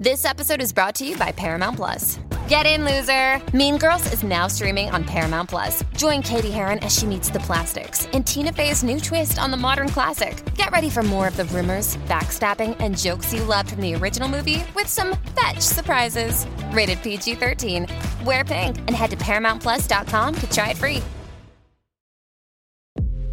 This episode is brought to you by Paramount Plus. Get in, loser! Mean Girls is now streaming on Paramount Plus. Join Katie Heron as she meets the plastics in Tina Fey's new twist on the modern classic. Get ready for more of the rumors, backstabbing, and jokes you loved from the original movie with some fetch surprises. Rated PG 13. Wear pink and head to ParamountPlus.com to try it free.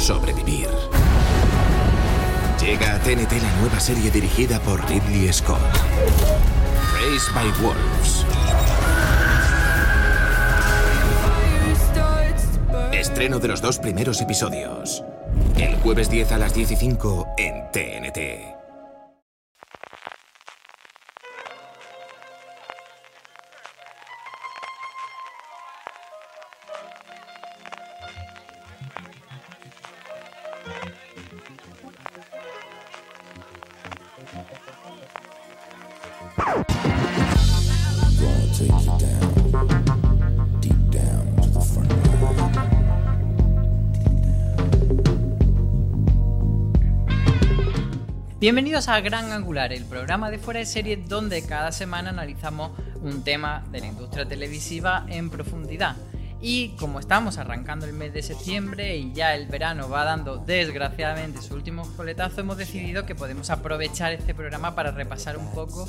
Sobrevivir. Llega a TNT la nueva serie dirigida por Ridley Scott. Raised by Wolves. Estreno de los dos primeros episodios. El jueves 10 a las 10 y 5 en TNT. Bienvenidos a Gran Angular, el programa de fuera de serie donde cada semana analizamos un tema de la industria televisiva en profundidad. Y como estamos arrancando el mes de septiembre y ya el verano va dando desgraciadamente su último coletazo, hemos decidido que podemos aprovechar este programa para repasar un poco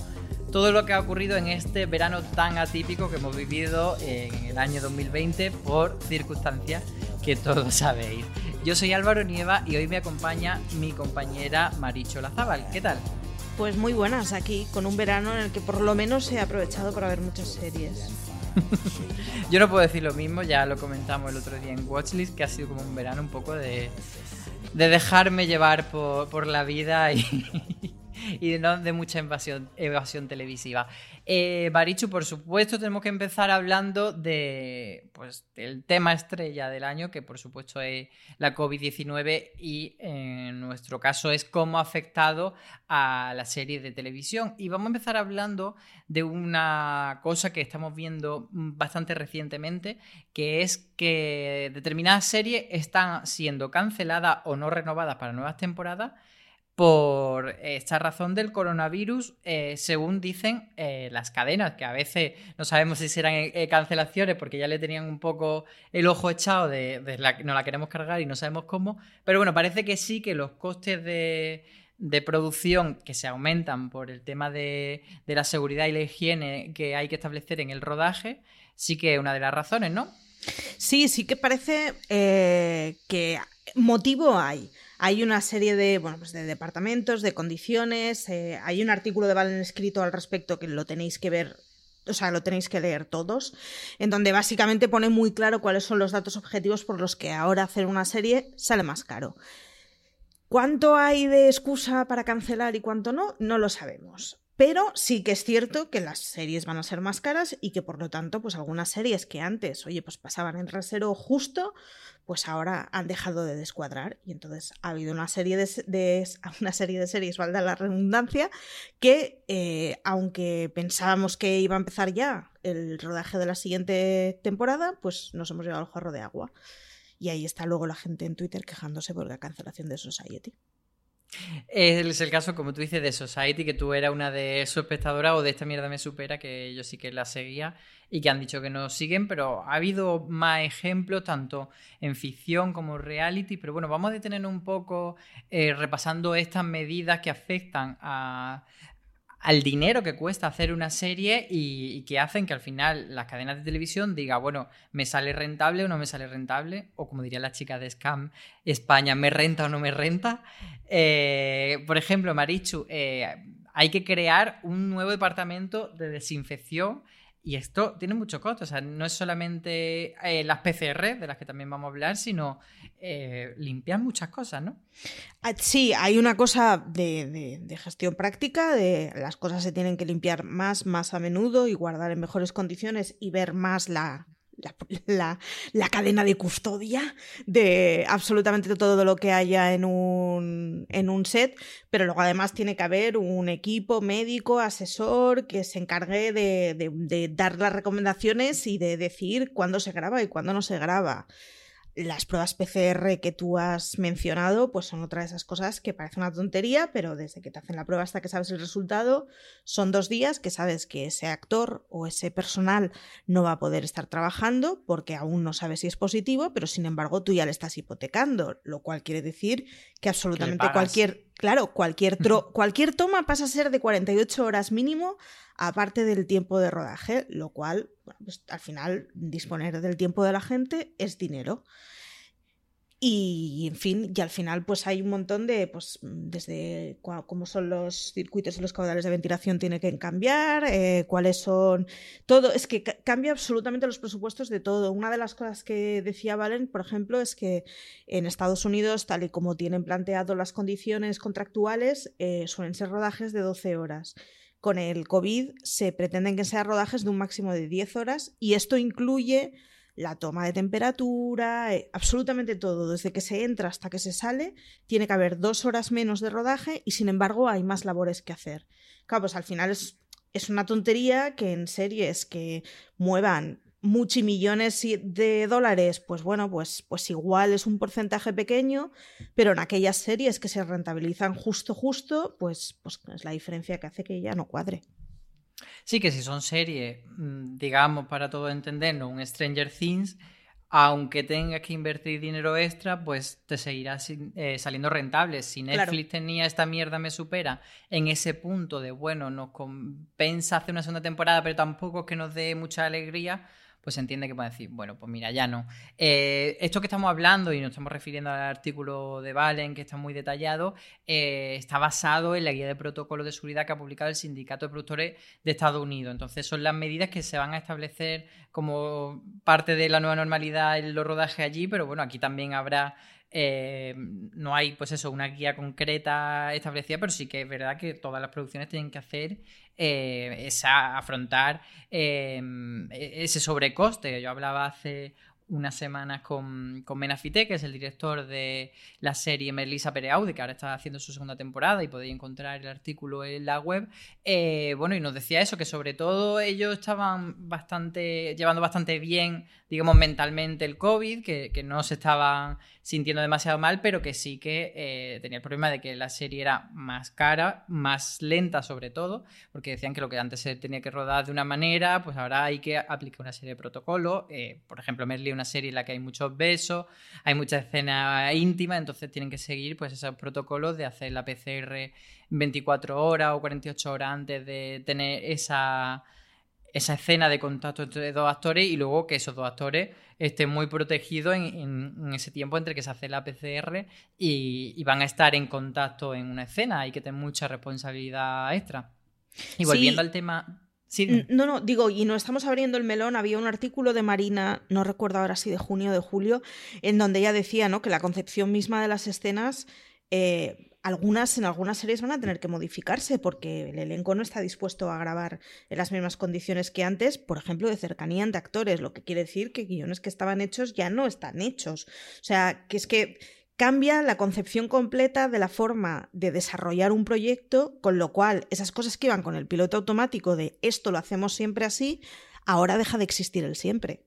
todo lo que ha ocurrido en este verano tan atípico que hemos vivido en el año 2020 por circunstancias que todos sabéis. Yo soy Álvaro Nieva y hoy me acompaña mi compañera Maricho Lazábal. ¿Qué tal? Pues muy buenas aquí, con un verano en el que por lo menos he aprovechado para ver muchas series. Yo no puedo decir lo mismo, ya lo comentamos el otro día en Watchlist, que ha sido como un verano un poco de, de dejarme llevar por, por la vida y, y no de mucha evasión, televisiva. Eh, Barichu, por supuesto, tenemos que empezar hablando de, pues, del tema estrella del año, que por supuesto es la COVID-19 y en nuestro caso es cómo ha afectado a la serie de televisión. Y vamos a empezar hablando de una cosa que estamos viendo bastante recientemente, que es que determinadas series están siendo canceladas o no renovadas para nuevas temporadas por esta razón del coronavirus, eh, según dicen eh, las cadenas, que a veces no sabemos si serán eh, cancelaciones porque ya le tenían un poco el ojo echado de, la que no la queremos cargar y no sabemos cómo, pero bueno, parece que sí, que los costes de, producción que se aumentan por el tema de, de, la seguridad y la higiene que hay que establecer en el rodaje, sí que es una de las razones, ¿no? Sí, sí que parece que motivo hay. Hay una serie de, bueno, pues de departamentos, de condiciones. Eh, hay un artículo de Valen escrito al respecto que lo tenéis que ver o sea, lo tenéis que leer todos, en donde básicamente pone muy claro cuáles son los datos objetivos por los que ahora hacer una serie sale más caro. ¿Cuánto hay de excusa para cancelar y cuánto no? No lo sabemos. Pero sí que es cierto que las series van a ser más caras y que por lo tanto, pues algunas series que antes, oye, pues pasaban en reservo justo, pues ahora han dejado de descuadrar y entonces ha habido una serie de, una serie de series, valga la redundancia, que eh, aunque pensábamos que iba a empezar ya el rodaje de la siguiente temporada, pues nos hemos llevado al jarro de agua. Y ahí está luego la gente en Twitter quejándose por la cancelación de Society. Es el caso, como tú dices, de Society, que tú eras una de sus espectadoras o de esta mierda me supera, que yo sí que la seguía y que han dicho que no siguen, pero ha habido más ejemplos, tanto en ficción como reality. Pero bueno, vamos a detener un poco eh, repasando estas medidas que afectan al dinero que cuesta hacer una serie y, que hacen que al final las cadenas de televisión diga, bueno, ¿me sale rentable o no me sale rentable? O como diría la chica de Scam, España, ¿me renta o no me renta? Eh, por ejemplo, Marichu, eh, hay que crear un nuevo departamento de desinfección y esto tiene mucho costo, o sea, no es solamente eh, las PCR, de las que también vamos a hablar, sino eh, limpiar muchas cosas, ¿no? Ah, sí, hay una cosa de, de, gestión práctica, de las cosas se tienen que limpiar más, más a menudo y guardar en mejores condiciones y ver más la, la, cadena de custodia de absolutamente todo lo que haya en un, en un set, pero luego además tiene que haber un equipo médico, asesor, que se encargue de, de dar las recomendaciones y de decir cuándo se graba y cuándo no se graba las pruebas PCR que tú has mencionado, pues son otra de esas cosas que parece una tontería, pero desde que te hacen la prueba hasta que sabes el resultado, son dos días que sabes que ese actor o ese personal no va a poder estar trabajando porque aún no sabes si es positivo, pero sin embargo tú ya le estás hipotecando, lo cual quiere decir que absolutamente cualquier, claro, cualquier, cualquier toma pasa a ser de 48 horas mínimo aparte del tiempo de rodaje, lo cual, pues, al final, disponer del tiempo de la gente es dinero. Y, en fin, y al final, pues hay un montón de, pues, desde cómo son los circuitos y los caudales de ventilación tiene que cambiar, eh, cuáles son, todo, es que cambia absolutamente los presupuestos de todo. Una de las cosas que decía Valen, por ejemplo, es que en Estados Unidos, tal y como tienen planteado las condiciones contractuales, eh, suelen ser rodajes de 12 horas con el COVID se pretenden que sean rodajes de un máximo de 10 horas y esto incluye la toma de temperatura, eh, absolutamente todo, desde que se entra hasta que se sale, tiene que haber dos horas menos de rodaje y sin embargo hay más labores que hacer. Claro, pues al final es, es una tontería que en series que muevan multimillones de dólares, pues bueno, pues, pues igual es un porcentaje pequeño, pero en aquellas series que se rentabilizan justo, justo, pues, pues es la diferencia que hace que ya no cuadre. Sí, que si son series, mm, digamos, para todo entenderlo, un Stranger Things, aunque tengas que invertir dinero extra, pues te seguirá eh, saliendo rentable. Si Netflix tenía esta mierda me supera en ese punto de, bueno, nos compensa hacer una segunda temporada, pero tampoco es que nos dé mucha alegría, pues se entiende que pueden decir, bueno, pues mira, ya no. Eh, esto que estamos hablando, y nos estamos refiriendo al artículo de Valen, que está muy detallado, eh, está basado en la guía de protocolo de seguridad que ha publicado el Sindicato de Productores de Estados Unidos. Entonces son las medidas que se van a establecer como parte de la nueva normalidad en los rodajes allí, pero bueno, aquí también habrá eh, no hay, pues eso, una guía concreta establecida, pero sí que es verdad que todas las producciones tienen que hacer eh, esa, afrontar eh, ese sobrecoste. Yo hablaba hace unas semanas con, con Menafite, que es el director de la serie Melissa Pereaude, que ahora está haciendo su segunda temporada y podéis encontrar el artículo en la web. Eh, bueno, y nos decía eso, que sobre todo ellos estaban bastante, llevando bastante bien, digamos, mentalmente el COVID, que, que no se estaban sintiendo demasiado mal, pero que sí que eh, tenía el problema de que la serie era más cara, más lenta sobre todo, porque decían que lo que antes se tenía que rodar de una manera, pues ahora hay que aplicar una serie de protocolos. Eh, por ejemplo, Merly una serie en la que hay muchos besos, hay mucha escena íntima, entonces tienen que seguir pues esos protocolos de hacer la PCR 24 horas o 48 horas antes de tener esa esa escena de contacto entre dos actores y luego que esos dos actores estén muy protegidos en, ese tiempo entre que se hace la PCR y, van a estar en contacto en una escena. Hay que tener mucha responsabilidad extra. Y volviendo al tema... Sí. No, no, digo, y no estamos abriendo el melón, había un artículo de Marina, no recuerdo ahora si de junio o de julio, en donde ella decía ¿no? que la concepción misma de las escenas eh, algunas en algunas series van a tener que modificarse porque el elenco no está dispuesto a grabar en las mismas condiciones que antes, por ejemplo, de cercanía entre actores, lo que quiere decir que guiones que estaban hechos ya no están hechos. O sea, que es que cambia la concepción completa de la forma de desarrollar un proyecto, con lo cual esas cosas que iban con el piloto automático de esto lo hacemos siempre así, ahora deja de existir el siempre.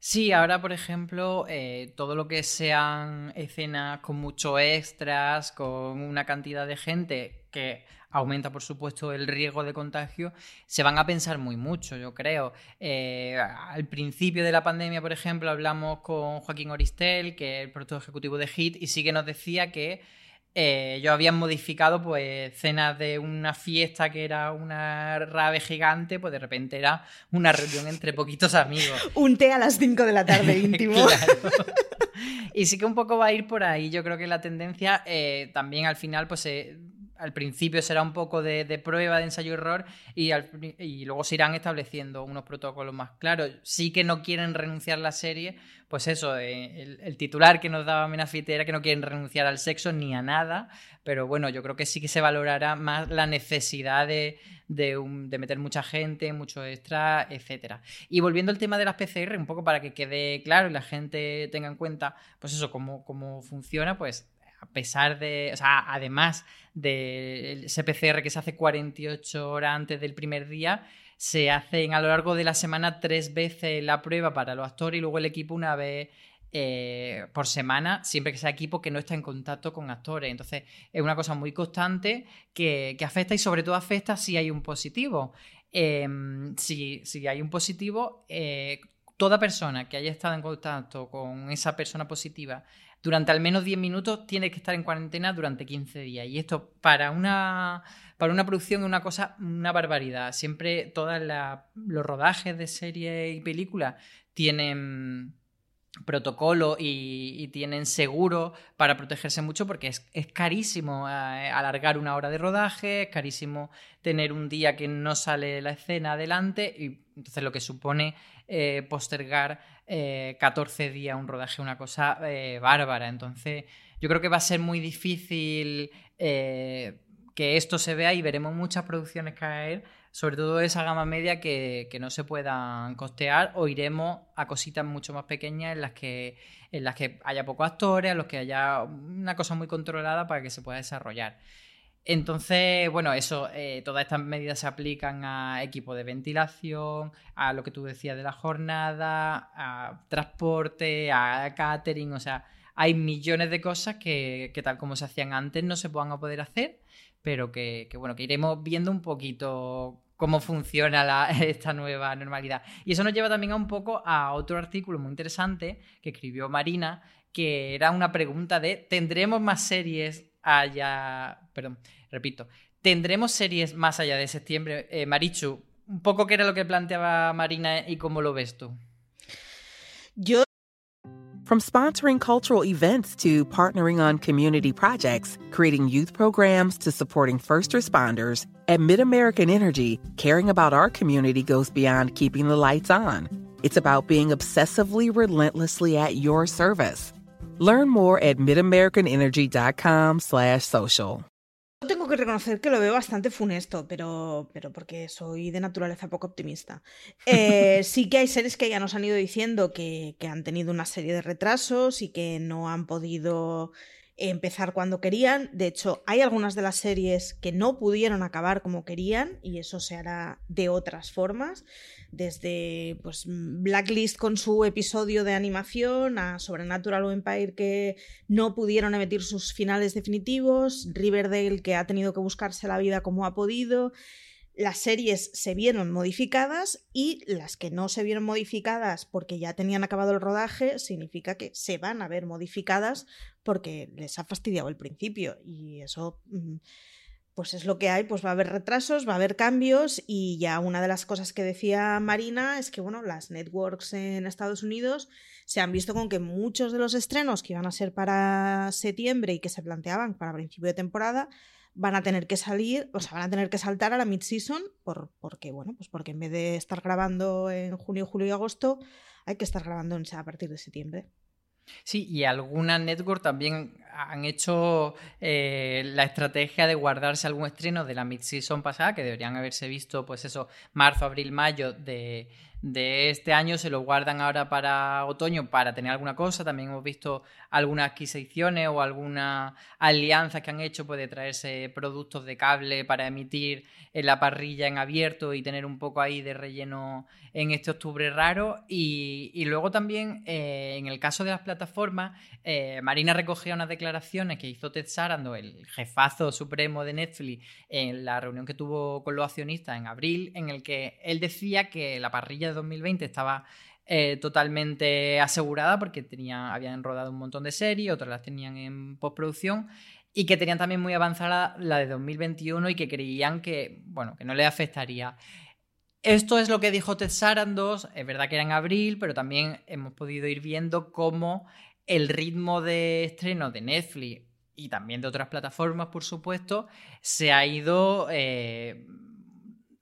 Sí, ahora, por ejemplo, eh, todo lo que sean escenas con muchos extras, con una cantidad de gente que aumenta, por supuesto, el riesgo de contagio, se van a pensar muy mucho, yo creo. Eh, al principio de la pandemia, por ejemplo, hablamos con Joaquín Oristel, que es el productor ejecutivo de HIT, y sí que nos decía que eh, ellos habían modificado pues cenas de una fiesta que era una rave gigante, pues de repente era una reunión entre poquitos amigos. un té a las 5 de la tarde íntimo. Y sí que un poco va a ir por ahí. Yo creo que la tendencia eh, también al final pues se al principio será un poco de, prueba, de ensayo-error y, y, luego se irán estableciendo unos protocolos más claros. Sí que no quieren renunciar a la serie, pues eso, eh, el, titular que nos daba Menafite era que no quieren renunciar al sexo ni a nada, pero bueno, yo creo que sí que se valorará más la necesidad de, meter mucha gente, mucho extra, etc. Y volviendo al tema de las PCR, un poco para que quede claro y la gente tenga en cuenta, pues eso, cómo funciona, pues a pesar de, o sea, además del CPCR que se hace 48 horas antes del primer día, se hacen a lo largo de la semana tres veces la prueba para los actores y luego el equipo una vez eh, por semana, siempre que sea equipo que no está en contacto con actores. Entonces, es una cosa muy constante que, afecta y sobre todo afecta si hay un positivo. Em, si, hay un positivo, eh, toda persona que haya estado en contacto con esa persona positiva durante al menos 10 minutos tiene que estar en cuarentena durante 15 días. Y esto para una, para una producción es una cosa, una barbaridad. Siempre todos los rodajes de series y películas tienen protocolo y, tienen seguro para protegerse mucho porque es, carísimo eh, alargar una hora de rodaje, es carísimo tener un día que no sale la escena adelante y entonces lo que supone eh, postergar 14 eh, días un rodaje, una cosa bárbara. Entonces yo creo que va a ser muy difícil que esto se vea y veremos muchas producciones caer sobre todo esa gama media que, no se puedan costear o iremos a cositas mucho más pequeñas en las que en las que haya pocos actores, en los que haya una cosa muy controlada para que se pueda desarrollar. Entonces, bueno, eso, eh, todas estas medidas se aplican a equipo de ventilación, a lo que tú decías de la jornada, a transporte, a catering, o sea, hay millones de cosas que, que tal como se hacían antes no se puedan poder hacer, pero que, que, bueno, que iremos viendo un poquito cómo funciona esta nueva normalidad. Y eso nos lleva también a un poco a otro artículo muy interesante que escribió Marina, que era una pregunta de, ¿tendremos más series allá? Perdón, repito, ¿tendremos series más allá de septiembre? Eh, Marichu, un poco qué era lo que planteaba Marina y cómo lo ves tú. Yo From sponsoring cultural events to partnering on community projects, creating youth programs to supporting first responders, at MidAmerican Energy, caring about our community goes beyond keeping the lights on. It's about being obsessively relentlessly at your service. Learn more at midamericanenergy.com/social. Tengo que reconocer que lo veo bastante funesto, pero, pero porque soy de naturaleza poco optimista. Eh, sí que hay series que ya nos han ido diciendo que, que han tenido una serie de retrasos y que no han podido empezar cuando querían. De hecho, hay algunas de las series que no pudieron acabar como querían y eso se hará de otras formas. Desde pues, Blacklist con su episodio de animación a Sobrenatural Empire que no pudieron emitir sus finales definitivos, Riverdale que ha tenido que buscarse la vida como ha podido las series se vieron modificadas y las que no se vieron modificadas porque ya tenían acabado el rodaje, significa que se van a ver modificadas porque les ha fastidiado el principio y eso mm, pues es lo que hay, pues va a haber retrasos, va a haber cambios y ya una de las cosas que decía Marina es que bueno, las networks en Estados Unidos se han visto con que muchos de los estrenos que iban a ser para septiembre y que se planteaban para principio de temporada van a tener que salir, o sea, van a tener que saltar a la mid-season por, porque, bueno, pues porque en vez de estar grabando en junio, julio y agosto, hay que estar grabando a partir de septiembre. Sí, y alguna network también han hecho eh, la estrategia de guardarse algún estreno de la mid-season pasada, que deberían haberse visto, pues eso, marzo, abril, mayo de, de este año se lo guardan ahora para otoño para tener alguna cosa. También hemos visto algunas adquisiciones o algunas alianzas que han hecho pues, de traerse productos de cable para emitir en la parrilla en abierto y tener un poco ahí de relleno en este octubre raro. Y, luego también, eh, en el caso de las plataformas, eh, Marina recogía unas declaraciones que hizo Ted Sarando, el jefazo supremo de Netflix, en la reunión que tuvo con los accionistas en abril, en el que él decía que la parrilla de 2020 estaba eh, totalmente asegurada porque tenía, habían rodado un montón de series, otras las tenían en postproducción y que tenían también muy avanzada la de 2021 y que creían que, bueno, que no le afectaría. Esto es lo que dijo Ted Sarandos, es verdad que era en abril, pero también hemos podido ir viendo cómo el ritmo de estreno de Netflix y también de otras plataformas, por supuesto, se ha ido eh,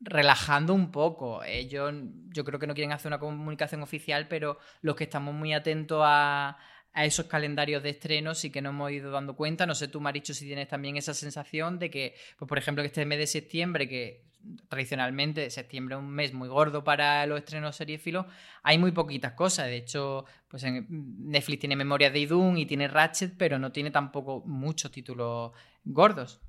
relajando un poco. Yo creo que no quieren hacer una comunicación oficial, pero los que estamos muy atentos a, a esos calendarios de estreno sí que nos hemos ido dando cuenta. No sé tú, Maricho, si tienes también esa sensación de que, pues, por ejemplo, que este mes de septiembre, que tradicionalmente septiembre es un mes muy gordo para los estrenos seriéfilos, hay muy poquitas cosas. De hecho, pues Netflix tiene Memorias de Idun y tiene Ratchet, pero no tiene tampoco muchos títulos gordos.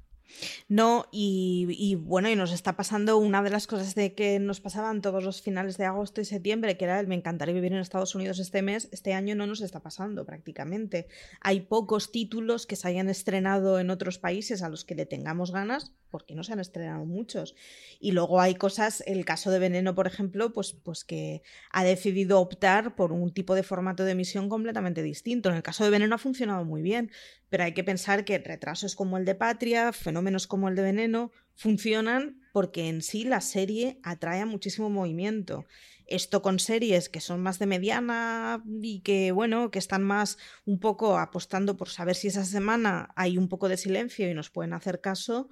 No, y, bueno, y nos está pasando una de las cosas de que nos pasaban todos los finales de agosto y septiembre, que era el me encantaría vivir en Estados Unidos este mes, este año no nos está pasando prácticamente. Hay pocos títulos que se hayan estrenado en otros países a los que le tengamos ganas, porque no se han estrenado muchos. Y luego hay cosas, el caso de Veneno, por ejemplo, pues, pues que ha decidido optar por un tipo de formato de emisión completamente distinto. En el caso de Veneno ha funcionado muy bien, pero hay que pensar que retrasos como el de Patria, fenómenos como el de Veneno, funcionan porque en sí la serie atrae muchísimo movimiento. Esto con series que son más de mediana y que, bueno, que están más un poco apostando por saber si esa semana hay un poco de silencio y nos pueden hacer caso,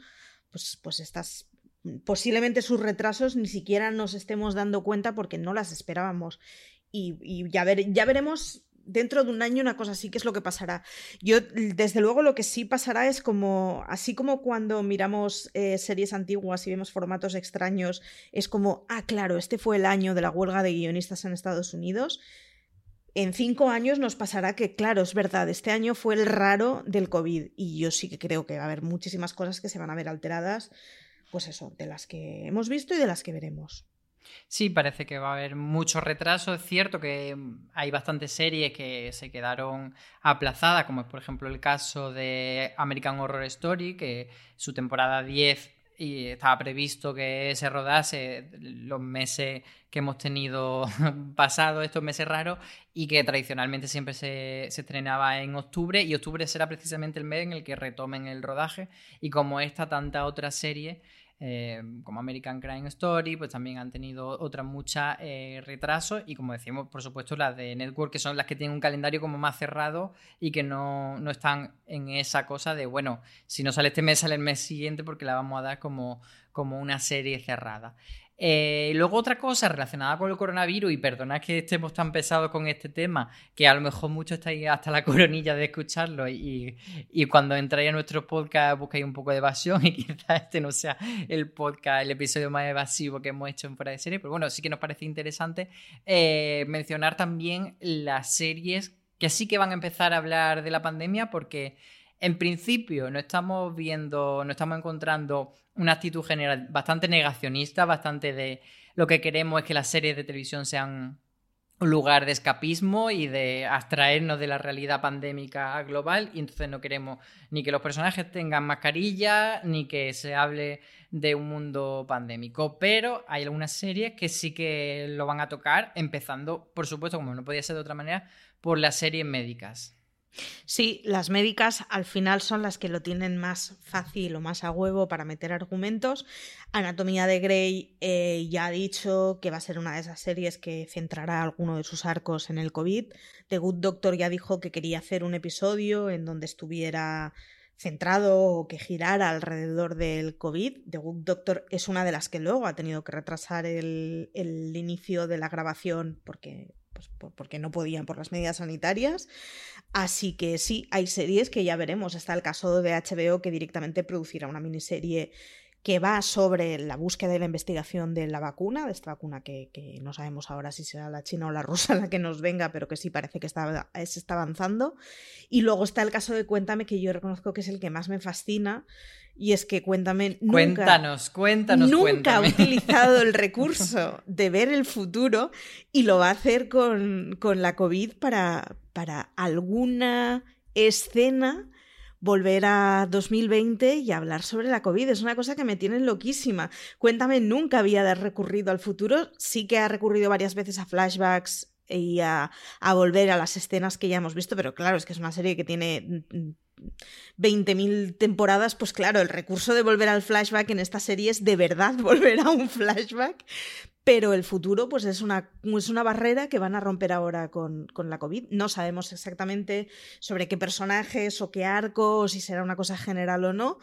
pues, pues estas posiblemente sus retrasos ni siquiera nos estemos dando cuenta porque no las esperábamos. Y, y ya, ver, ya veremos dentro de un año una cosa así, ¿qué es lo que pasará? Yo, desde luego, lo que sí pasará es como, así como cuando miramos eh, series antiguas y vemos formatos extraños, es como, ah, claro, este fue el año de la huelga de guionistas en Estados Unidos. En cinco años nos pasará que, claro, es verdad, este año fue el raro del COVID y yo sí que creo que va a haber muchísimas cosas que se van a ver alteradas, pues eso, de las que hemos visto y de las que veremos. Sí, parece que va a haber mucho retraso. Es cierto que hay bastantes series que se quedaron aplazadas, como es por ejemplo el caso de American Horror Story, que su temporada 10 y estaba previsto que se rodase los meses que hemos tenido pasados, estos meses raros, y que tradicionalmente siempre se, se, estrenaba en octubre, y octubre será precisamente el mes en el que retomen el rodaje, y como esta, tanta otra serie eh, como American Crime Story, pues también han tenido otras muchas eh, retrasos y como decimos, por supuesto, las de Network, que son las que tienen un calendario como más cerrado y que no, no están en esa cosa de, bueno, si no sale este mes, sale el mes siguiente porque la vamos a dar como, como una serie cerrada. Eh, luego otra cosa relacionada con el coronavirus, y perdonad que estemos tan pesados con este tema, que a lo mejor muchos estáis hasta la coronilla de escucharlo y, cuando entráis a nuestro podcast buscáis un poco de evasión y quizás este no sea el podcast, el episodio más evasivo que hemos hecho en fuera de serie, pero bueno, sí que nos parece interesante eh, mencionar también las series que sí que van a empezar a hablar de la pandemia porque en principio no estamos viendo, no estamos encontrando una actitud general bastante negacionista, bastante de lo que queremos es que las series de televisión sean un lugar de escapismo y de abstraernos de la realidad pandémica global y entonces no queremos ni que los personajes tengan mascarilla ni que se hable de un mundo pandémico, pero hay algunas series que sí que lo van a tocar, empezando, por supuesto, como no podía ser de otra manera, por las series médicas. Sí, las médicas al final son las que lo tienen más fácil o más a huevo para meter argumentos. Anatomía de Grey eh, ya ha dicho que va a ser una de esas series que centrará alguno de sus arcos en el COVID. The Good Doctor ya dijo que quería hacer un episodio en donde estuviera centrado o que girara alrededor del COVID. The Good Doctor es una de las que luego ha tenido que retrasar el, inicio de la grabación porque pues porque no podían por las medidas sanitarias. Así que sí, hay series que ya veremos. Está el caso de HBO que directamente producirá una miniserie que va sobre la búsqueda y la investigación de la vacuna, de esta vacuna que, no sabemos ahora si será la china o la rusa la que nos venga, pero que sí parece que está, se está avanzando. Y luego está el caso de Cuéntame, que yo reconozco que es el que más me fascina, y es que Cuéntame nunca, cuéntanos, cuéntanos, nunca ha utilizado el recurso de ver el futuro y lo va a hacer con, con la COVID para, para alguna escena volver a 2020 y hablar sobre la COVID. Es una cosa que me tiene loquísima. Cuéntame, nunca había recurrido al futuro. Sí que ha recurrido varias veces a flashbacks y a, a volver a las escenas que ya hemos visto, pero claro, es que es una serie que tiene 20.000 temporadas, pues claro, el recurso de volver al flashback en esta serie es de verdad volver a un flashback, pero el futuro pues es una, es una barrera que van a romper ahora con, con, la COVID. No sabemos exactamente sobre qué personajes o qué arcos, si será una cosa general o no,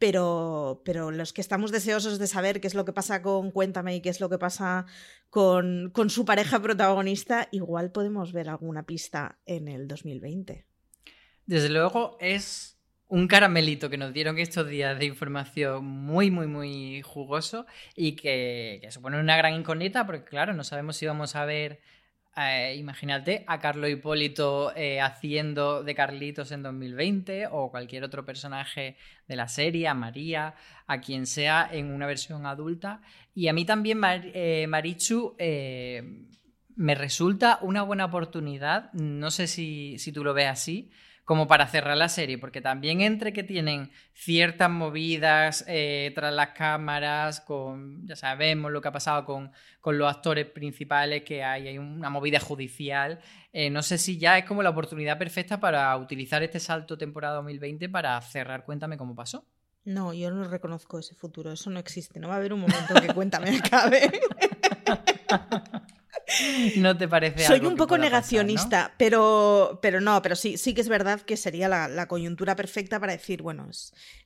pero, pero los que estamos deseosos de saber qué es lo que pasa con Cuéntame y qué es lo que pasa con, con su pareja protagonista, igual podemos ver alguna pista en el 2020. Desde luego es un caramelito que nos dieron estos días de información muy, muy, muy jugoso y que, supone una gran incógnita porque, claro, no sabemos si vamos a ver, eh, imagínate, a Carlos Hipólito eh, haciendo de Carlitos en 2020 o cualquier otro personaje de la serie, a María, a quien sea, en una versión adulta. Y a mí también, eh, Marichu, me resulta una buena oportunidad, no sé si, si tú lo ves así, como para cerrar la serie, porque también entre que tienen ciertas movidas eh, tras las cámaras, con, ya sabemos lo que ha pasado con, los actores principales, que hay, hay una movida judicial, eh, no sé si ya es como la oportunidad perfecta para utilizar este salto temporada 2020 para cerrar Cuéntame cómo pasó. No, yo no reconozco ese futuro, eso no existe, no va a haber un momento que Cuéntame acabe. ¿No te parece Soy un poco negacionista, pero, pero no, pero sí, sí que es verdad que sería la, coyuntura perfecta para decir, bueno,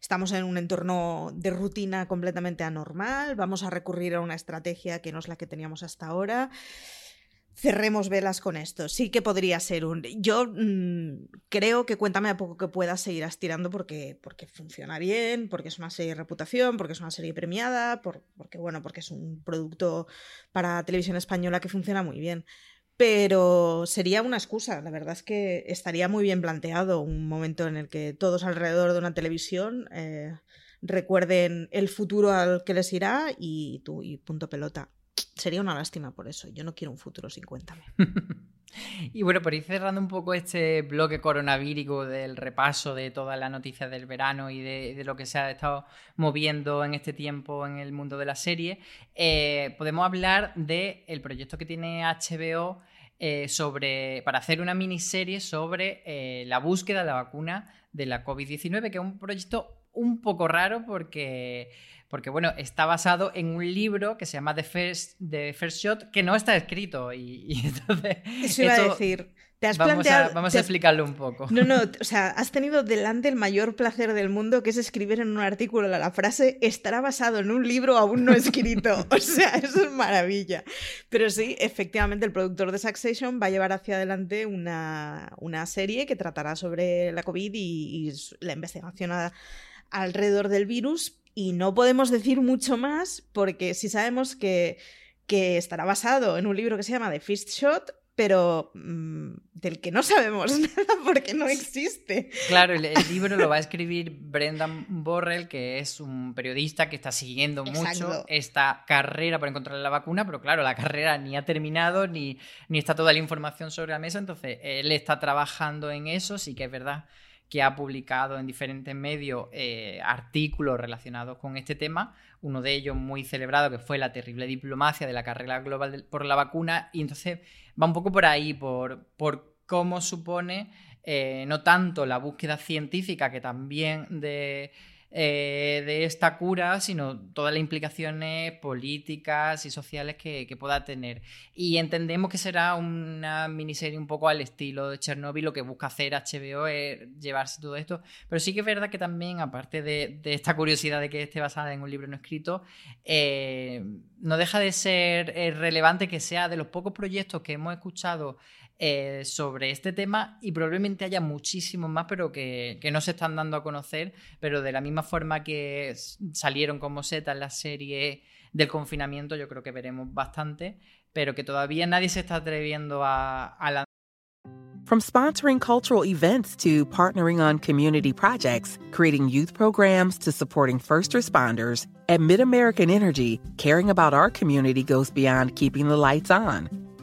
estamos en un entorno de rutina completamente anormal, vamos a recurrir a una estrategia que no es la que teníamos hasta ahora cerremos velas con esto. Sí que podría ser un. Yo mm, creo que cuéntame a poco que pueda seguir estirando porque, porque funciona bien, porque es una serie de reputación, porque es una serie premiada, porque bueno, porque es un producto para televisión española que funciona muy bien. Pero sería una excusa, la verdad es que estaría muy bien planteado un momento en el que todos alrededor de una televisión eh, recuerden el futuro al que les irá y tú y punto pelota sería una lástima por eso. Yo no quiero un futuro sin cuéntame. y bueno, por ir cerrando un poco este bloque coronavírico del repaso de todas las noticias del verano y de, lo que se ha estado moviendo en este tiempo en el mundo de la serie, eh, podemos hablar del el proyecto que tiene HBO eh, sobre, para hacer una miniserie sobre eh, la búsqueda de la vacuna de la COVID-19, que es un proyecto un poco raro porque porque bueno, está basado en un libro que se llama The First, The First Shot, que no está escrito. Y, entonces. Eso iba a decir. ¿Te has vamos planteado, a, vamos a explicarlo un poco. No, no, o sea, has tenido delante el mayor placer del mundo, que es escribir en un artículo la frase estará basado en un libro aún no escrito. O sea, eso es maravilla. Pero sí, efectivamente, el productor de Succession va a llevar hacia adelante una, una serie que tratará sobre la COVID y, la investigación alrededor del virus, y no podemos decir mucho más porque si sabemos que, que estará basado en un libro que se llama The Fist Shot, pero mm, del que no sabemos nada porque no existe. Claro, el, libro lo va a escribir Brendan Borrell, que es un periodista que está siguiendo mucho esta carrera por encontrar la vacuna, pero claro, la carrera ni ha terminado ni, ni está toda la información sobre la mesa, entonces él está trabajando en eso, sí que es verdad que ha publicado en diferentes medios eh, artículos relacionados con este tema, uno de ellos muy celebrado que fue la terrible diplomacia de la carrera global por la vacuna, y entonces va un poco por ahí, por, por cómo supone eh, no tanto la búsqueda científica que también de eh, de esta cura, sino todas las implicaciones políticas y sociales que, pueda tener. Y entendemos que será una miniserie un poco al estilo de Chernobyl, lo que busca hacer HBO es llevarse todo esto, pero sí que es verdad que también, aparte de, esta curiosidad de que esté basada en un libro no escrito, eh, no deja de ser eh, relevante que sea de los pocos proyectos que hemos escuchado eh, sobre este tema y probablemente haya muchísimos más, pero que, no se están dando a conocer, pero de la misma forma que salieron como seta en la serie del confinamiento, yo creo que veremos bastante, pero que todavía nadie se está atreviendo a, a lanzar. From sponsoring cultural events to partnering on community projects, creating youth programs to supporting first responders, at MidAmerican Energy, caring about our community goes beyond keeping the lights on.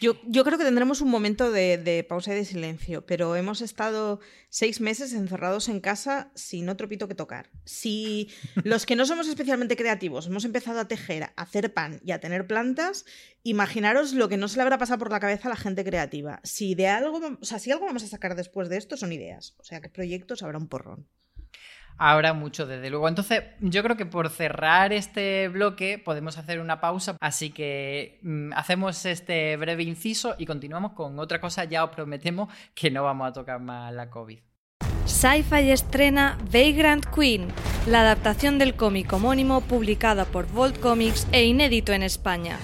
Yo, yo, creo que tendremos un momento de, de, pausa y de silencio, pero hemos estado seis meses encerrados en casa sin otro pito que tocar. Si los que no somos especialmente creativos hemos empezado a tejer, a hacer pan y a tener plantas, imaginaros lo que no se le habrá pasado por la cabeza a la gente creativa. Si de algo, o sea, si algo vamos a sacar después de esto son ideas. O sea, qué proyectos habrá un porrón. Habrá mucho, desde luego. Entonces, yo creo que por cerrar este bloque podemos hacer una pausa. Así que mm, hacemos este breve inciso y continuamos con otra cosa. Ya os prometemos que no vamos a tocar más la COVID. Sci-Fi estrena Vagrant Queen, la adaptación del cómic homónimo publicada por Vault Comics e inédito en España.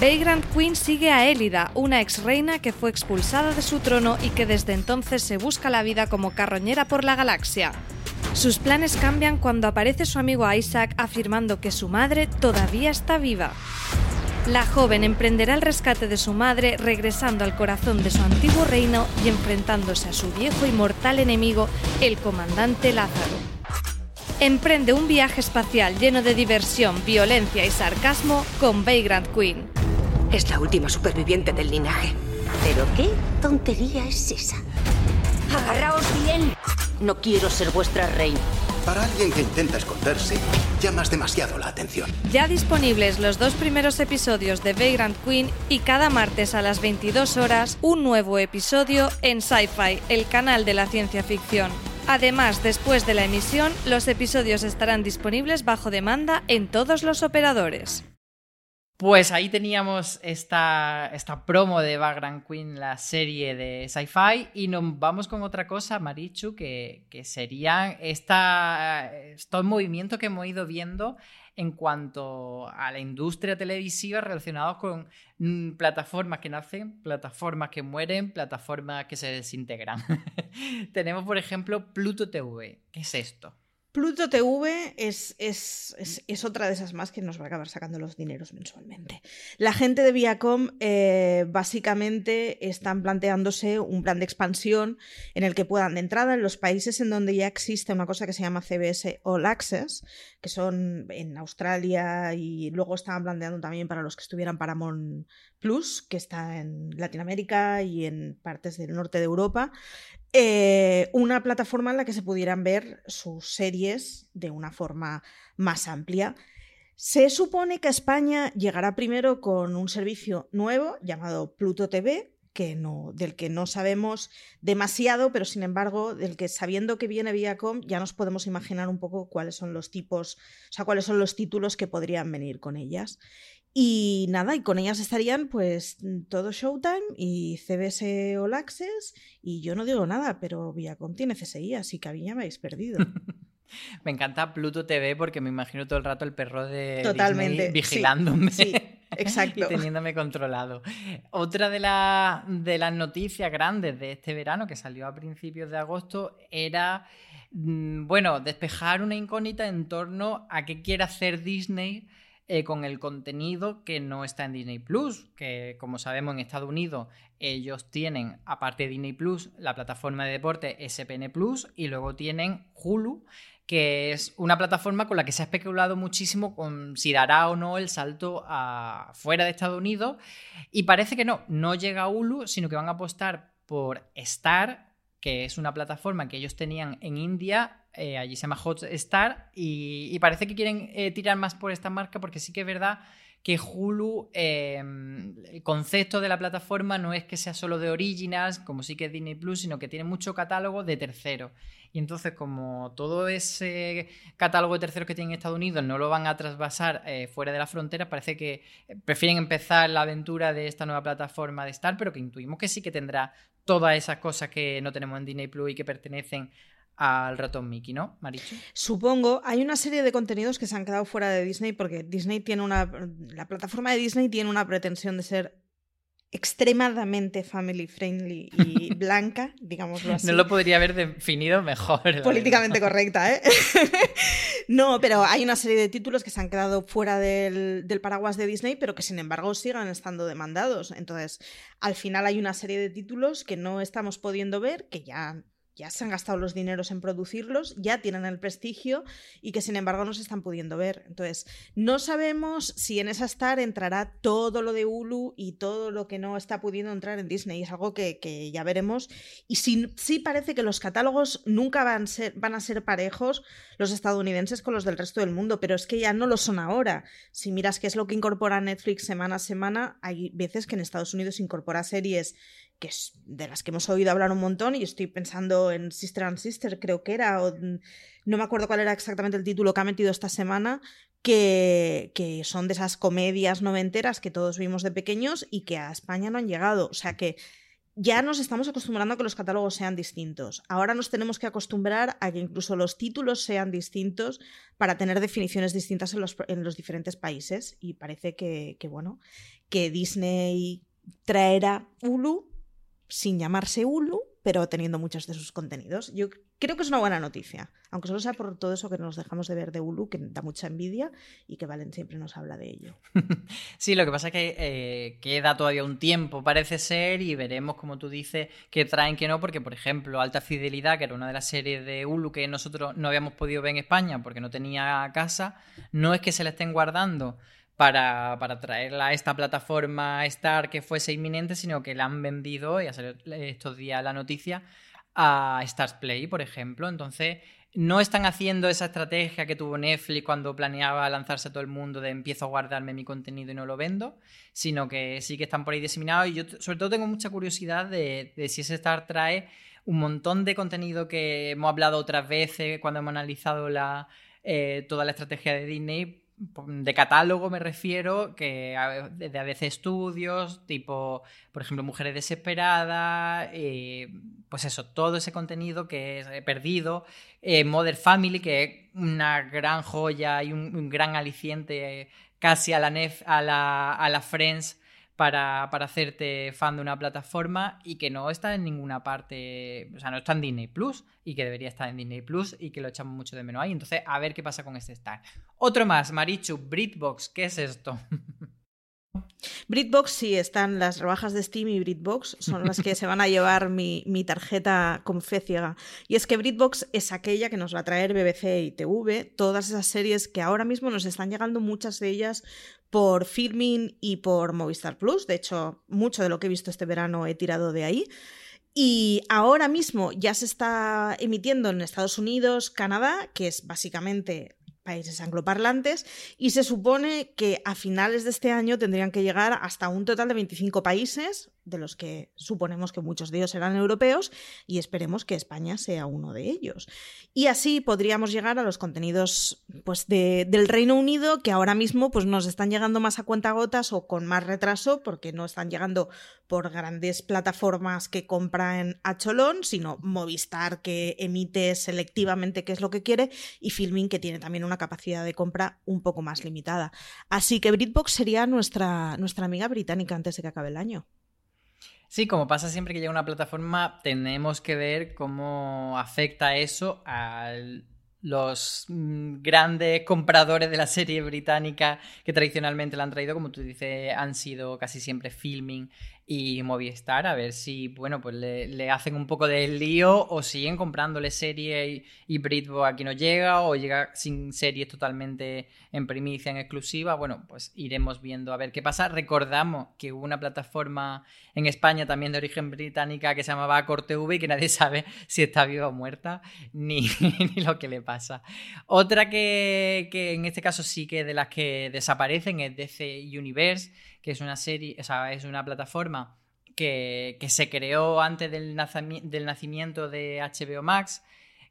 Vagrant Queen sigue a Elida, una ex reina que fue expulsada de su trono y que desde entonces se busca la vida como carroñera por la galaxia. Sus planes cambian cuando aparece su amigo Isaac afirmando que su madre todavía está viva. La joven emprenderá el rescate de su madre regresando al corazón de su antiguo reino y enfrentándose a su viejo y mortal enemigo, el comandante Lázaro. Emprende un viaje espacial lleno de diversión, violencia y sarcasmo con Vagrant Queen. Es la última superviviente del linaje. ¿Pero qué tontería es esa? ¡Agarraos bien! No quiero ser vuestra reina. Para alguien que intenta esconderse, llamas demasiado la atención. Ya disponibles los dos primeros episodios de Vagrant Queen y cada martes a las 22 horas un nuevo episodio en Sci-Fi, el canal de la ciencia ficción. Además, después de la emisión, los episodios estarán disponibles bajo demanda en todos los operadores. Pues ahí teníamos esta, esta promo de Background Queen, la serie de sci-fi, y nos vamos con otra cosa, Marichu, que, que serían esta, estos movimientos que hemos ido viendo en cuanto a la industria televisiva relacionados con mm, plataformas que nacen, plataformas que mueren, plataformas que se desintegran. Tenemos, por ejemplo, Pluto TV. ¿Qué es esto? Pluto TV es, es, otra de esas más que nos va a acabar sacando los dineros mensualmente. La gente de Viacom eh, básicamente están planteándose un plan de expansión en el que puedan, de entrada, en los países en donde ya existe una cosa que se llama CBS All Access, que son en Australia y luego estaban planteando también para los que estuvieran Paramount Plus, que está en Latinoamérica y en partes del norte de Europa, eh, una plataforma en la que se pudieran ver sus series de una forma más amplia. Se supone que España llegará primero con un servicio nuevo llamado Pluto TV, que no, del que no sabemos demasiado, pero sin embargo, del que sabiendo que viene Viacom, ya nos podemos imaginar un poco cuáles son los tipos, o sea, cuáles son los títulos que podrían venir con ellas. Y nada, y con ellas estarían pues todo Showtime y CBS All Access. Y yo no digo nada, pero Viacom tiene CSI, así que a mí ya me habéis perdido. me encanta Pluto TV porque me imagino todo el rato el perro de Totalmente. vigilándome. Sí, exacto. y teniéndome controlado. Otra de, de las noticias grandes de este verano que salió a principios de agosto era, mm, bueno, despejar una incógnita en torno a qué quiere hacer Disney eh, con el contenido que no está en Disney Plus, que como sabemos en Estados Unidos ellos tienen, aparte de Disney Plus, la plataforma de deporte SPN Plus y luego tienen Hulu, que es una plataforma con la que se ha especulado muchísimo con si dará o no el salto a fuera de Estados Unidos. Y parece que no, no llega a Hulu, sino que van a apostar por Star, que es una plataforma que ellos tenían en India, eh, allí se llama Hotstar, y, y parece que quieren eh, tirar más por esta marca porque sí que es verdad que Hulu, em, el concepto de la plataforma no es que sea solo de originals, como sí que es Disney Plus, sino que tiene mucho catálogo de terceros. Y entonces, como todo ese catálogo de terceros que tienen Estados Unidos no lo van a trasvasar eh, fuera de la frontera, parece que prefieren empezar la aventura de esta nueva plataforma de Star, pero que intuimos que sí que tendrá todas esas cosas que no tenemos en Disney Plus y que pertenecen al ratón Mickey, ¿no, Marichu? Supongo, hay una serie de contenidos que se han quedado fuera de Disney porque Disney tiene una la plataforma de Disney tiene una pretensión de ser extremadamente family friendly y blanca, digámoslo así. No lo podría haber definido mejor. Políticamente correcta, ¿eh? no, pero hay una serie de títulos que se han quedado fuera del, del, paraguas de Disney, pero que sin embargo sigan estando demandados. Entonces, al final hay una serie de títulos que no estamos pudiendo ver, que ya ya se han gastado los dineros en producirlos, ya tienen el prestigio y que sin embargo no se están pudiendo ver. Entonces, no sabemos si en esa Star entrará todo lo de Hulu y todo lo que no está pudiendo entrar en Disney. Es algo que, ya veremos. Y sí, sí, parece que los catálogos nunca van, ser, van a ser parejos los estadounidenses con los del resto del mundo, pero es que ya no lo son ahora. Si miras qué es lo que incorpora Netflix semana a semana, hay veces que en Estados Unidos incorpora series que es de las que hemos oído hablar un montón y estoy pensando en Sister and Sister, creo que era, o no me acuerdo cuál era exactamente el título que ha metido esta semana, que, que, son de esas comedias noventeras que todos vimos de pequeños y que a España no han llegado. O sea que ya nos estamos acostumbrando a que los catálogos sean distintos. Ahora nos tenemos que acostumbrar a que incluso los títulos sean distintos para tener definiciones distintas en los, en los diferentes países. Y parece que, que, bueno, que Disney traerá Hulu sin llamarse Hulu, pero teniendo muchos de sus contenidos. Yo creo que es una buena noticia, aunque solo sea por todo eso que nos dejamos de ver de Hulu, que da mucha envidia y que Valen siempre nos habla de ello. sí, lo que pasa es que eh, queda todavía un tiempo, parece ser, y veremos, como tú dices, que traen que no, porque, por ejemplo, Alta Fidelidad, que era una de las series de Hulu que nosotros no habíamos podido ver en España porque no tenía casa, no es que se la estén guardando para, para, traerla a esta plataforma Star que fuese inminente, sino que la han vendido, y ha salido estos días la noticia, a Stars Play, por ejemplo. Entonces, no están haciendo esa estrategia que tuvo Netflix cuando planeaba lanzarse a todo el mundo de empiezo a guardarme mi contenido y no lo vendo, sino que sí que están por ahí diseminados. Y yo, sobre todo, tengo mucha curiosidad de, si ese Star trae un montón de contenido que hemos hablado otras veces cuando hemos analizado la, eh, toda la estrategia de Disney de catálogo me refiero que de ABC Estudios, tipo, por ejemplo, Mujeres Desesperadas, eh, pues eso, todo ese contenido que he perdido, eh, Mother Family, que es una gran joya y un, gran aliciente casi a la, Nef, a la, a la Friends para, hacerte fan de una plataforma y que no está en ninguna parte, o sea, no está en Disney Plus y que debería estar en Disney Plus y que lo echamos mucho de menos ahí. Entonces, a ver qué pasa con este Star. Otro más, Marichu, Britbox, ¿qué es esto? Britbox sí, están las rebajas de Steam y Britbox, son las que se van a llevar mi, mi, tarjeta con fe ciega. Y es que Britbox es aquella que nos va a traer BBC y TV, todas esas series que ahora mismo nos están llegando muchas de ellas por Filming y por Movistar Plus. De hecho, mucho de lo que he visto este verano he tirado de ahí. Y ahora mismo ya se está emitiendo en Estados Unidos, Canadá, que es básicamente países angloparlantes, y se supone que a finales de este año tendrían que llegar hasta un total de 25 países, de los que suponemos que muchos de ellos serán europeos y esperemos que España sea uno de ellos. Y así podríamos llegar a los contenidos pues, de, del Reino Unido que ahora mismo pues, nos están llegando más a cuentagotas o con más retraso porque no están llegando por grandes plataformas que compran a cholón, sino Movistar que emite selectivamente qué es lo que quiere y Filming que tiene también una capacidad de compra un poco más limitada. Así que Britbox sería nuestra, nuestra amiga británica antes de que acabe el año. Sí, como pasa siempre que llega una plataforma, tenemos que ver cómo afecta eso al los mm, grandes compradores de la serie británica que tradicionalmente la han traído, como tú dices, han sido casi siempre Filming y Movistar, a ver si, bueno, pues le, hacen un poco de lío o siguen comprándole serie y, y Britbo aquí no llega o llega sin series totalmente en primicia, en exclusiva. Bueno, pues iremos viendo a ver qué pasa. Recordamos que hubo una plataforma en España también de origen británica que se llamaba Corte V y que nadie sabe si está viva o muerta ni, ni lo que le pasa. Otra que, que en este caso sí que de las que desaparecen es DC Universe que es una serie, o sea, es una plataforma que, se creó antes del, del nacimiento de HBO Max,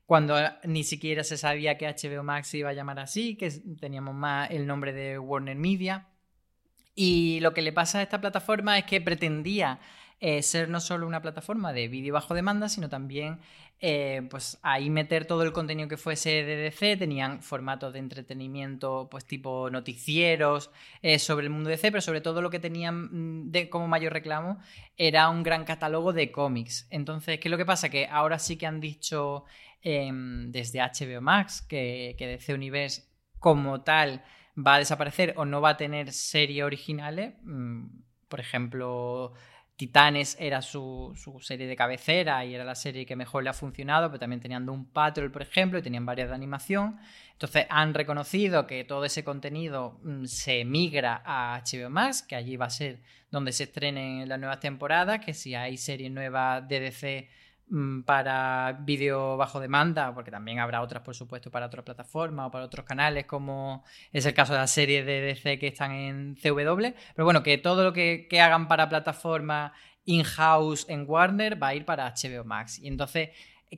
cuando ni siquiera se sabía que HBO Max se iba a llamar así, que teníamos más el nombre de Warner Media. Y lo que le pasa a esta plataforma es que pretendía eh, ser no solo una plataforma de vídeo bajo demanda, sino también eh, pues ahí meter todo el contenido que fuese de DC, tenían formatos de entretenimiento, pues tipo noticieros eh, sobre el mundo de DC, pero sobre todo lo que tenían mm, de, como mayor reclamo era un gran catálogo de cómics. Entonces, ¿qué es lo que pasa? Que ahora sí que han dicho em, desde HBO Max que, que DC Universe como tal va a desaparecer o no va a tener series originales. Mm, por ejemplo, Titanes era su, serie de cabecera y era la serie que mejor le ha funcionado, pero también tenían un Patrol, por ejemplo, y tenían varias de animación. Entonces han reconocido que todo ese contenido mm, se migra a HBO Max, que allí va a ser donde se estrenen las nuevas temporadas, que si hay series nuevas de DC para vídeo bajo demanda, porque también habrá otras, por supuesto, para otras plataformas o para otros canales, como es el caso de las series de DC que están en CW. Pero bueno, que todo lo que, hagan para plataforma in-house en Warner va a ir para HBO Max. Y entonces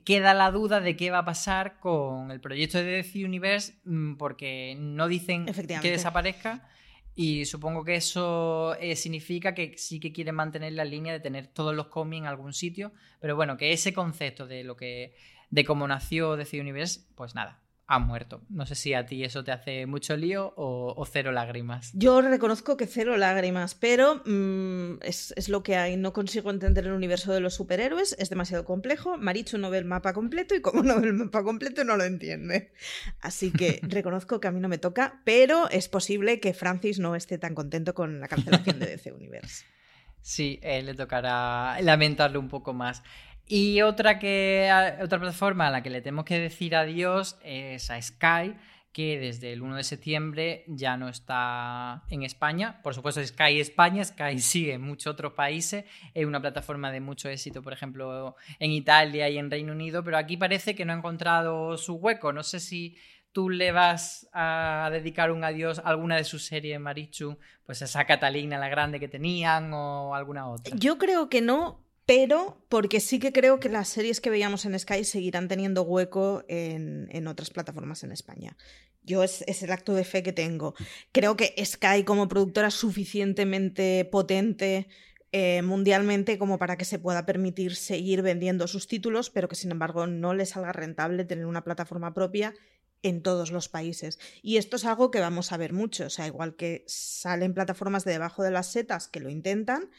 queda la duda de qué va a pasar con el proyecto de DC Universe, mm, porque no dicen que desaparezca y supongo que eso eh, significa que sí que quieren mantener la línea de tener todos los cómics en algún sitio, pero bueno, que ese concepto de lo que de cómo nació DC Universe, pues nada, ha muerto. No sé si a ti eso te hace mucho lío o, cero lágrimas. Yo reconozco que cero lágrimas, pero mm, es, lo que hay. No consigo entender el universo de los superhéroes, es demasiado complejo. Marichu no ve el mapa completo y como no ve el mapa completo no lo entiende. Así que reconozco que a mí no me toca, pero es posible que Francis no esté tan contento con la cancelación de DC Universe. Sí, le tocará lamentarlo un poco más. Y otra, que, otra plataforma a la que le tenemos que decir adiós es a Sky, que desde el 1 de septiembre ya no está en España. Por supuesto, Sky España, Sky sigue en muchos otros países. Es una plataforma de mucho éxito, por ejemplo, en Italia y en Reino Unido, pero aquí parece que no ha encontrado su hueco. No sé si tú le vas a dedicar un adiós a alguna de sus series, Marichu, pues esa Catalina la grande que tenían o alguna otra. Yo creo que no, pero porque sí que creo que las series que veíamos en Sky seguirán teniendo hueco en, otras plataformas en España. Yo es, el acto de fe que tengo. Creo que Sky como productora suficientemente potente eh, mundialmente como para que se pueda permitir seguir vendiendo sus títulos, pero que sin embargo no le salga rentable tener una plataforma propia en todos los países. Y esto es algo que vamos a ver mucho. O sea, igual que salen plataformas de debajo de las setas que lo intentan,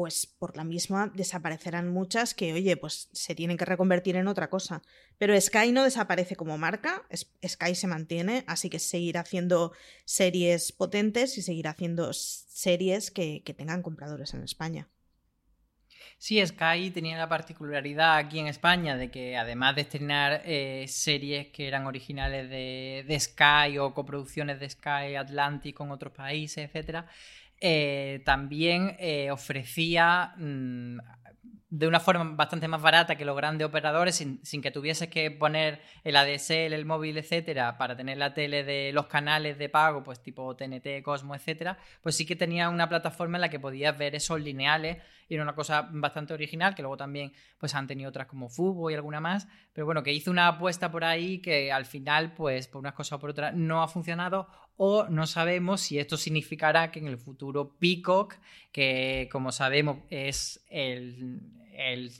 pues por la misma desaparecerán muchas que, oye, pues se tienen que reconvertir en otra cosa. Pero Sky no desaparece como marca, Sky se mantiene, así que seguirá haciendo series potentes y seguirá haciendo series que, tengan compradores en España. Sí, Sky tenía la particularidad aquí en España de que además de estrenar eh, series que eran originales de, de, Sky o coproducciones de Sky Atlantic con otros países, etcétera, eh, también eh, ofrecía mm, de una forma bastante más barata que los grandes operadores, sin, que tuvieses que poner el ADSL, el móvil, etcétera, para tener la tele de los canales de pago, pues tipo TNT, Cosmo, etcétera, pues sí que tenía una plataforma en la que podías ver esos lineales y era una cosa bastante original, que luego también pues han tenido otras como Fubo y alguna más, pero bueno, que hizo una apuesta por ahí que al final, pues por unas cosas o por otras, no ha funcionado o no sabemos si esto significará que en el futuro Peacock, que como sabemos es el, el,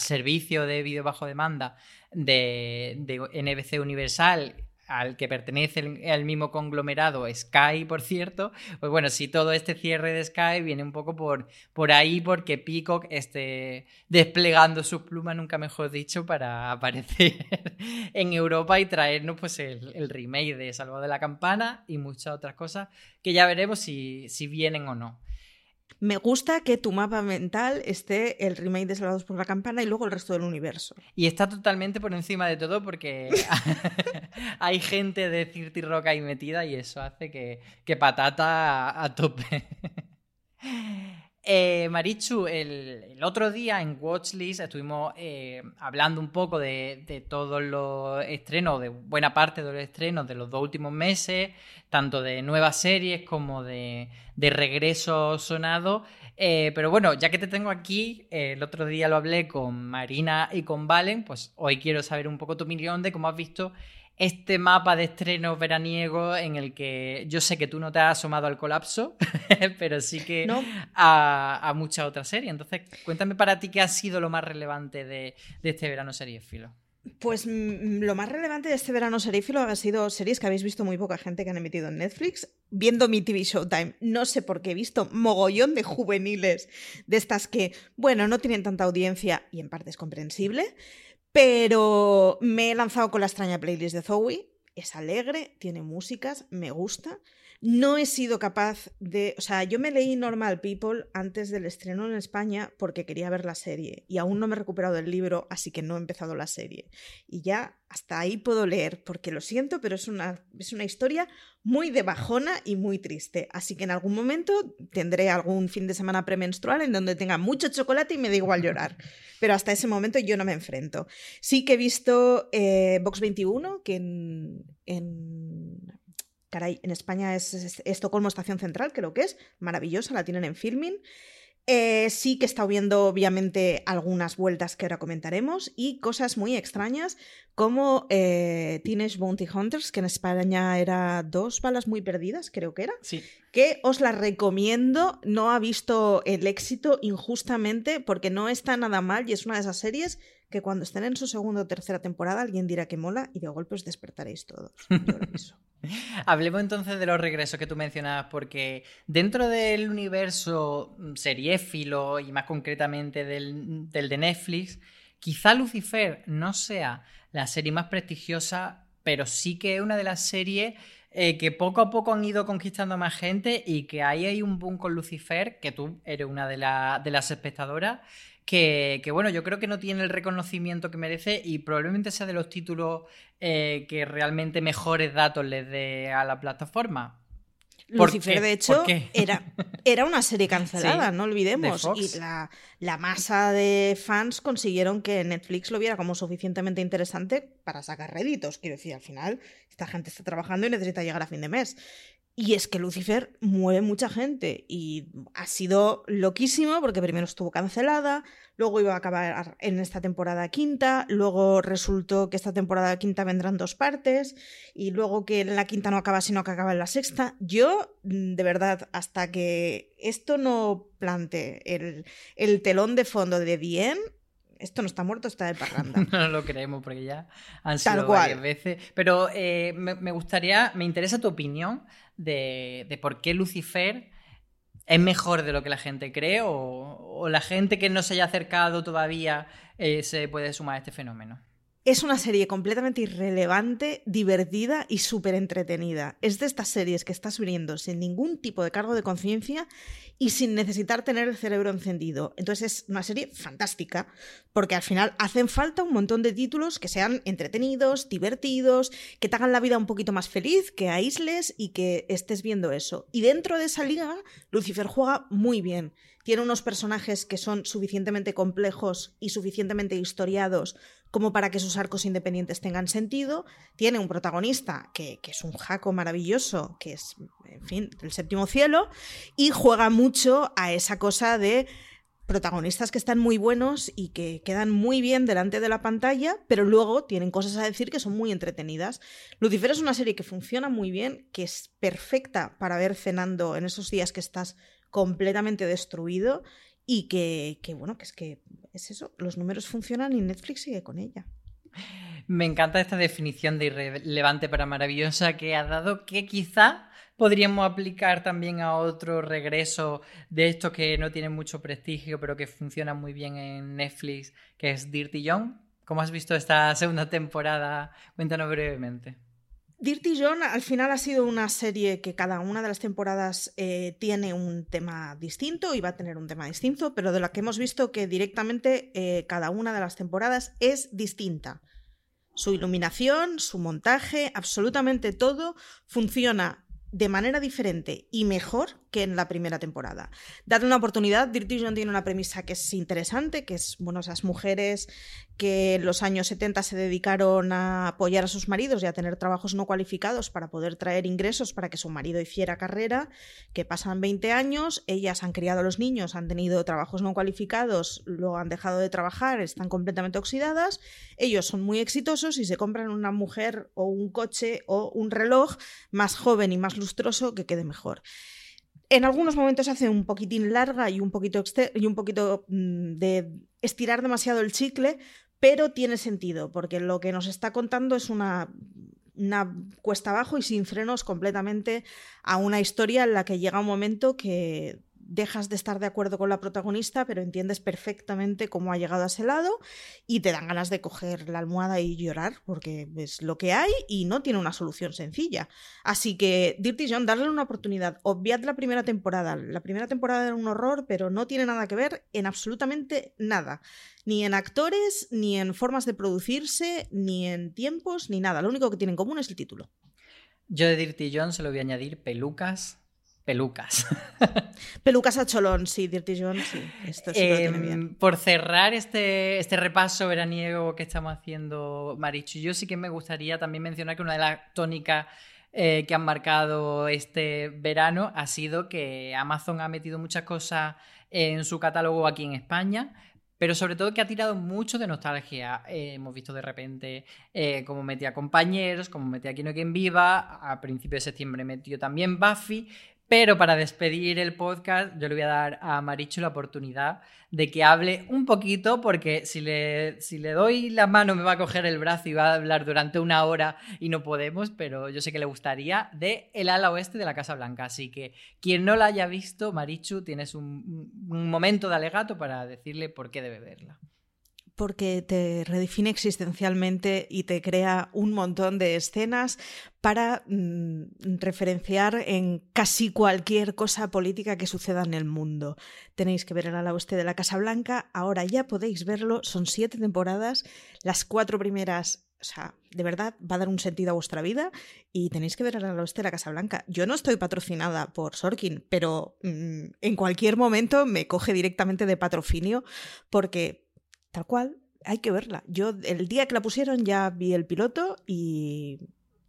servicio de vídeo bajo demanda de, NBC Universal, al que pertenece el, mismo conglomerado Sky, por cierto, pues bueno, si todo este cierre de Sky viene un poco por, por ahí porque Peacock esté desplegando sus plumas, nunca mejor dicho, para aparecer en Europa y traernos pues el, el remake de Salvo de la Campana y muchas otras cosas que ya veremos si, si vienen o no. Me gusta que tu mapa mental esté el remake de Salvados por la Campana y luego el resto del universo. Y está totalmente por encima de todo porque hay gente de Cirti Rock ahí metida y eso hace que, que patata a, a tope. Eh, Marichu, el, otro día en Watchlist estuvimos eh, hablando un poco de, todos los estrenos, de buena parte de los estrenos de los dos últimos meses, tanto de nuevas series como de, de regreso sonado. Eh, pero bueno, ya que te tengo aquí, el otro día lo hablé con Marina y con Valen, pues hoy quiero saber un poco tu opinión de cómo has visto este mapa de estrenos veraniego en el que yo sé que tú no te has asomado al colapso, pero sí que no. a, a muchas otras series. Entonces, cuéntame para ti qué ha sido lo más relevante de, de este verano seriéfilo. Pues mm, lo más relevante de este verano serífilo ha sido series que habéis visto muy poca gente que han emitido en Netflix. Viendo mi TV Showtime, no sé por qué he visto mogollón de juveniles de estas que, bueno, no tienen tanta audiencia y en parte es comprensible, pero me he lanzado con la extraña playlist de Zoe. Es alegre, tiene músicas, me gusta. No he sido capaz de. O sea, yo me leí Normal People antes del estreno en España porque quería ver la serie y aún no me he recuperado del libro, así que no he empezado la serie. Y ya hasta ahí puedo leer, porque lo siento, pero es una, es una historia muy de bajona y muy triste. Así que en algún momento tendré algún fin de semana premenstrual en donde tenga mucho chocolate y me da igual llorar. Pero hasta ese momento yo no me enfrento. Sí que he visto eh, Box 21, que en, en caray, en España es, es, Estocolmo Estación Central, creo que es, maravillosa, la tienen en filming. Eh, sí que he estado viendo, obviamente, algunas vueltas que ahora comentaremos y cosas muy extrañas como eh, Teenage Bounty Hunters, que en España era dos balas muy perdidas, creo que era. Sí. Que os la recomiendo. No ha visto el éxito injustamente porque no está nada mal y es una de esas series que cuando estén en su segunda o tercera temporada alguien dirá que mola y de golpe os despertaréis todos. Yo lo aviso. Hablemos entonces de los regresos que tú mencionabas, porque dentro del universo seriéfilo y más concretamente del, del, de Netflix, quizá Lucifer no sea la serie más prestigiosa, pero sí que es una de las series eh, que poco a poco han ido conquistando más gente y que ahí hay un boom con Lucifer, que tú eres una de, de las espectadoras, que, que, bueno, yo creo que no tiene el reconocimiento que merece y probablemente sea de los títulos eh, que realmente mejores datos les dé a la plataforma. Lucifer, de hecho, era, era una serie cancelada, sí, no olvidemos. Y la, la, masa de fans consiguieron que Netflix lo viera como suficientemente interesante para sacar réditos. Quiero decir, al final, esta gente está trabajando y necesita llegar a fin de mes. Y es que Lucifer mueve mucha gente y ha sido loquísimo porque primero estuvo cancelada, luego iba a acabar en esta temporada quinta, luego resultó que esta temporada quinta vendrán dos partes y luego que en la quinta no acaba sino que acaba en la sexta. Yo, de verdad, hasta que esto no plante el, el telón de fondo de bien, esto no está muerto, está de parranda. no lo creemos porque ya han sido Tal cual. varias veces. Pero eh, me, me, gustaría, me interesa tu opinión de, de, por qué Lucifer es mejor de lo que la gente cree o, o la gente que no se haya acercado todavía eh, se puede sumar a este fenómeno. Es una serie completamente irrelevante, divertida y súper entretenida. Es de estas series que estás viendo sin ningún tipo de cargo de conciencia y sin necesitar tener el cerebro encendido. Entonces es una serie fantástica, porque al final hacen falta un montón de títulos que sean entretenidos, divertidos, que te hagan la vida un poquito más feliz, que aísles y que estés viendo eso. Y dentro de esa liga, Lucifer juega muy bien. Tiene unos personajes que son suficientemente complejos y suficientemente historiados como para que sus arcos independientes tengan sentido. Tiene un protagonista que, que, es un jaco maravilloso, que es, en fin, el séptimo cielo, y juega mucho a esa cosa de protagonistas que están muy buenos y que quedan muy bien delante de la pantalla, pero luego tienen cosas a decir que son muy entretenidas. Lucifer es una serie que funciona muy bien, que es perfecta para ver cenando en esos días que estás completamente destruido y que, que, bueno, que es que es eso, los números funcionan y Netflix sigue con ella. Me encanta esta definición de irrelevante para maravillosa que ha dado, que quizá podríamos aplicar también a otro regreso de estos que no tienen mucho prestigio, pero que funcionan muy bien en Netflix, que es Dirty Young. ¿Cómo has visto esta segunda temporada? Cuéntanos brevemente. Dirty John al final ha sido una serie que cada una de las temporadas eh, tiene un tema distinto y va a tener un tema distinto, pero de la que hemos visto que directamente eh, cada una de las temporadas es distinta. Su iluminación, su montaje, absolutamente todo funciona de manera diferente y mejor que en la primera temporada. Dadle una oportunidad. Dirty John tiene una premisa que es interesante, que es, bueno, esas mujeres que en los años 70 se dedicaron a apoyar a sus maridos y a tener trabajos no cualificados para poder traer ingresos para que su marido hiciera carrera, que pasan 20 años, ellas han criado a los niños, han tenido trabajos no cualificados, lo han dejado de trabajar, están completamente oxidadas, ellos son muy exitosos y se compran una mujer o un coche o un reloj más joven y más lustroso que quede mejor. En algunos momentos hace un poquitín larga y un poquito, y un poquito mm, de estirar demasiado el chicle, pero tiene sentido, porque lo que nos está contando es una, una cuesta abajo y sin frenos completamente a una historia en la que llega un momento que dejas de estar de acuerdo con la protagonista, pero entiendes perfectamente cómo ha llegado a ese lado y te dan ganas de coger la almohada y llorar porque es lo que hay y no tiene una solución sencilla. Así que Dirty John, darle una oportunidad. Obviad la primera temporada. La primera temporada era un horror, pero no tiene nada que ver en absolutamente nada. Ni en actores, ni en formas de producirse, ni en tiempos, ni nada. Lo único que tiene en común es el título. Yo de Dirty John se lo voy a añadir pelucas, pelucas. pelucas a cholón, sí, Dirty John, sí. Esto sí lo tiene bien. Em, por cerrar este, este repaso veraniego que estamos haciendo, Marichu, yo sí que me gustaría también mencionar que una de las tónicas eh, que han marcado este verano ha sido que Amazon ha metido muchas cosas en su catálogo aquí en España, pero sobre todo que ha tirado mucho de nostalgia. Eh, hemos visto de repente eh, cómo metía compañeros, como metía Aquí no quien viva, a principios de septiembre metió también Buffy, pero para despedir el podcast, yo le voy a dar a Marichu la oportunidad de que hable un poquito, porque si le, si le doy la mano me va a coger el brazo y va a hablar durante una hora y no podemos, pero yo sé que le gustaría de El ala oeste de la Casa Blanca. Así que quien no la haya visto, Marichu, tienes un, un momento de alegato para decirle por qué debe verla porque te redefine existencialmente y te crea un montón de escenas para mm, referenciar en casi cualquier cosa política que suceda en el mundo. Tenéis que ver el ala oeste de la Casa Blanca, ahora ya podéis verlo, son siete temporadas, las cuatro primeras o sea, de verdad va a dar un sentido a vuestra vida y tenéis que ver el ala oeste de la Casa Blanca. Yo no estoy patrocinada por Sorkin, pero mm, en cualquier momento me coge directamente de patrocinio porque Tal cual, hay que verla. Yo el día que la pusieron ya vi el piloto y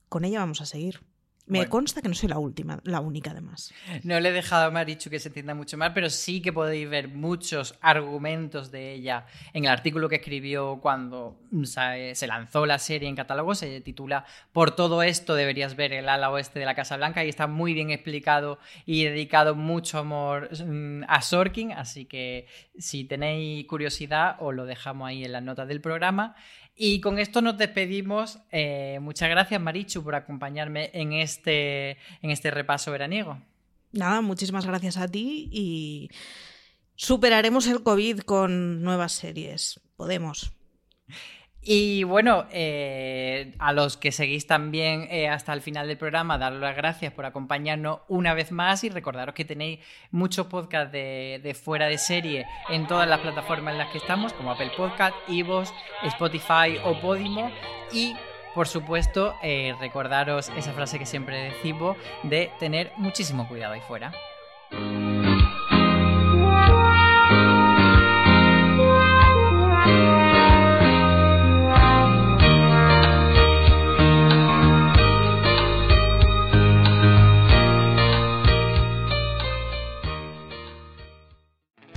con ella vamos a seguir. Me consta que no soy la última, la única además. No le he dejado a Marichu que se entienda mucho más, pero sí que podéis ver muchos argumentos de ella en el artículo que escribió cuando se lanzó la serie en catálogo. Se titula Por todo esto deberías ver el ala oeste de la Casa Blanca y está muy bien explicado y dedicado mucho amor mm, a Sorkin. Así que si tenéis curiosidad, os lo dejamos ahí en las notas del programa. Y con esto nos despedimos. Eh, muchas gracias, Marichu, por acompañarme en este, en este repaso veraniego. Nada, muchísimas gracias a ti y superaremos el COVID con nuevas series. Podemos. Y bueno, eh, a los que seguís también eh, hasta el final del programa, daros las gracias por acompañarnos una vez más y recordaros que tenéis muchos podcasts de, fuera de serie en todas las plataformas en las que estamos, como Apple Podcast, Evox, Spotify o Podimo. Y por supuesto, eh, recordaros esa frase que siempre decimos de tener muchísimo cuidado ahí fuera.